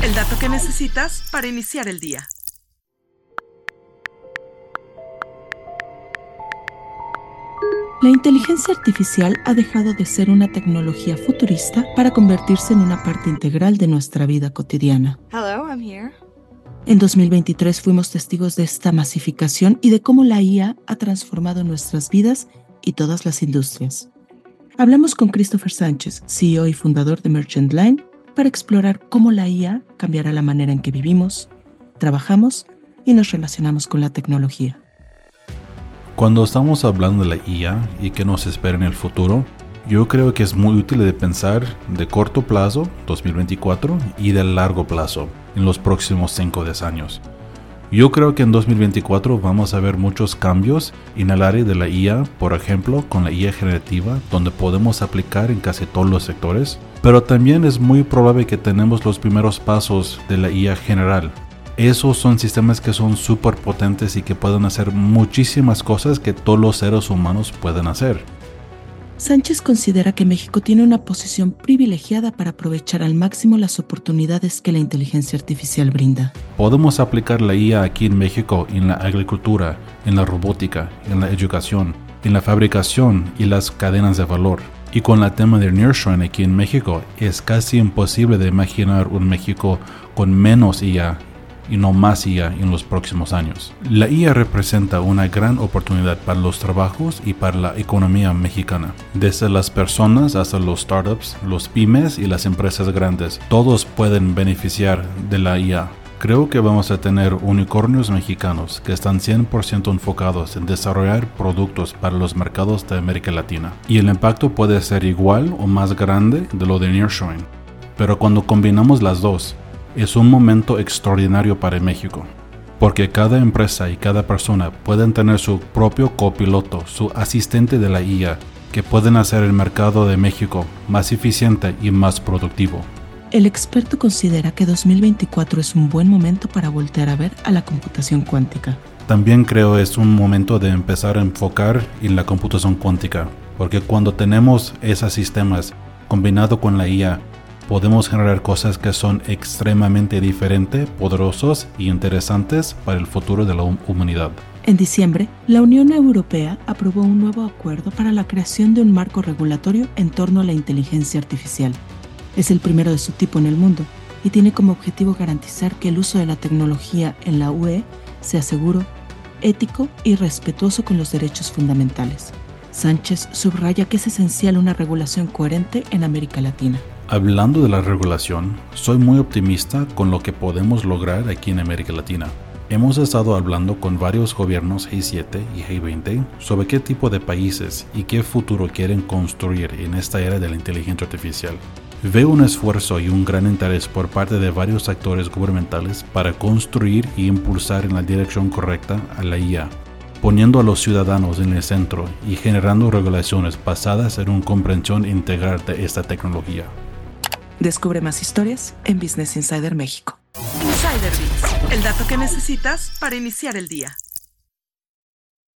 El dato que necesitas para iniciar el día. La inteligencia artificial ha dejado de ser una tecnología futurista para convertirse en una parte integral de nuestra vida cotidiana. Hello, I'm here. En 2023 fuimos testigos de esta masificación y de cómo la IA ha transformado nuestras vidas y todas las industrias. Hablamos con Christopher Sánchez, CEO y fundador de Merchant Line, para explorar cómo la IA cambiará la manera en que vivimos, trabajamos y nos relacionamos con la tecnología. Cuando estamos hablando de la IA y qué nos espera en el futuro, yo creo que es muy útil de pensar de corto plazo, 2024, y de largo plazo, en los próximos 5 o 10 años. Yo creo que en 2024 vamos a ver muchos cambios en el área de la IA, por ejemplo, con la IA generativa, donde podemos aplicar en casi todos los sectores, pero también es muy probable que tenemos los primeros pasos de la IA general. Esos son sistemas que son súper potentes y que pueden hacer muchísimas cosas que todos los seres humanos pueden hacer. Sánchez considera que México tiene una posición privilegiada para aprovechar al máximo las oportunidades que la inteligencia artificial brinda. Podemos aplicar la IA aquí en México en la agricultura, en la robótica, en la educación, en la fabricación y las cadenas de valor. Y con el tema de nearshoring aquí en México, es casi imposible de imaginar un México con menos IA y no más IA en los próximos años. La IA representa una gran oportunidad para los trabajos y para la economía mexicana. Desde las personas hasta los startups, los pymes y las empresas grandes, todos pueden beneficiar de la IA. Creo que vamos a tener unicornios mexicanos que están 100% enfocados en desarrollar productos para los mercados de América Latina. Y el impacto puede ser igual o más grande de lo de nearshoring. Pero cuando combinamos las dos, es un momento extraordinario para México, porque cada empresa y cada persona pueden tener su propio copiloto, su asistente de la IA, que pueden hacer el mercado de México más eficiente y más productivo. El experto considera que 2024 es un buen momento para voltear a ver a la computación cuántica. También creo es un momento de empezar a enfocar en la computación cuántica, porque cuando tenemos esos sistemas combinado con la IA, podemos generar cosas que son extremadamente diferentes, poderosos y interesantes para el futuro de la humanidad. En diciembre, la Unión Europea aprobó un nuevo acuerdo para la creación de un marco regulatorio en torno a la inteligencia artificial. Es el primero de su tipo en el mundo y tiene como objetivo garantizar que el uso de la tecnología en la UE sea seguro, ético y respetuoso con los derechos fundamentales. Sánchez subraya que es esencial una regulación coherente en América Latina. Hablando de la regulación, soy muy optimista con lo que podemos lograr aquí en América Latina. Hemos estado hablando con varios gobiernos G7 y G20 sobre qué tipo de países y qué futuro quieren construir en esta era de la inteligencia artificial. Veo un esfuerzo y un gran interés por parte de varios actores gubernamentales para construir y impulsar en la dirección correcta a la IA, poniendo a los ciudadanos en el centro y generando regulaciones basadas en una comprensión integral de esta tecnología. Descubre más historias en Business Insider México. Insider Bits, el dato que necesitas para iniciar el día.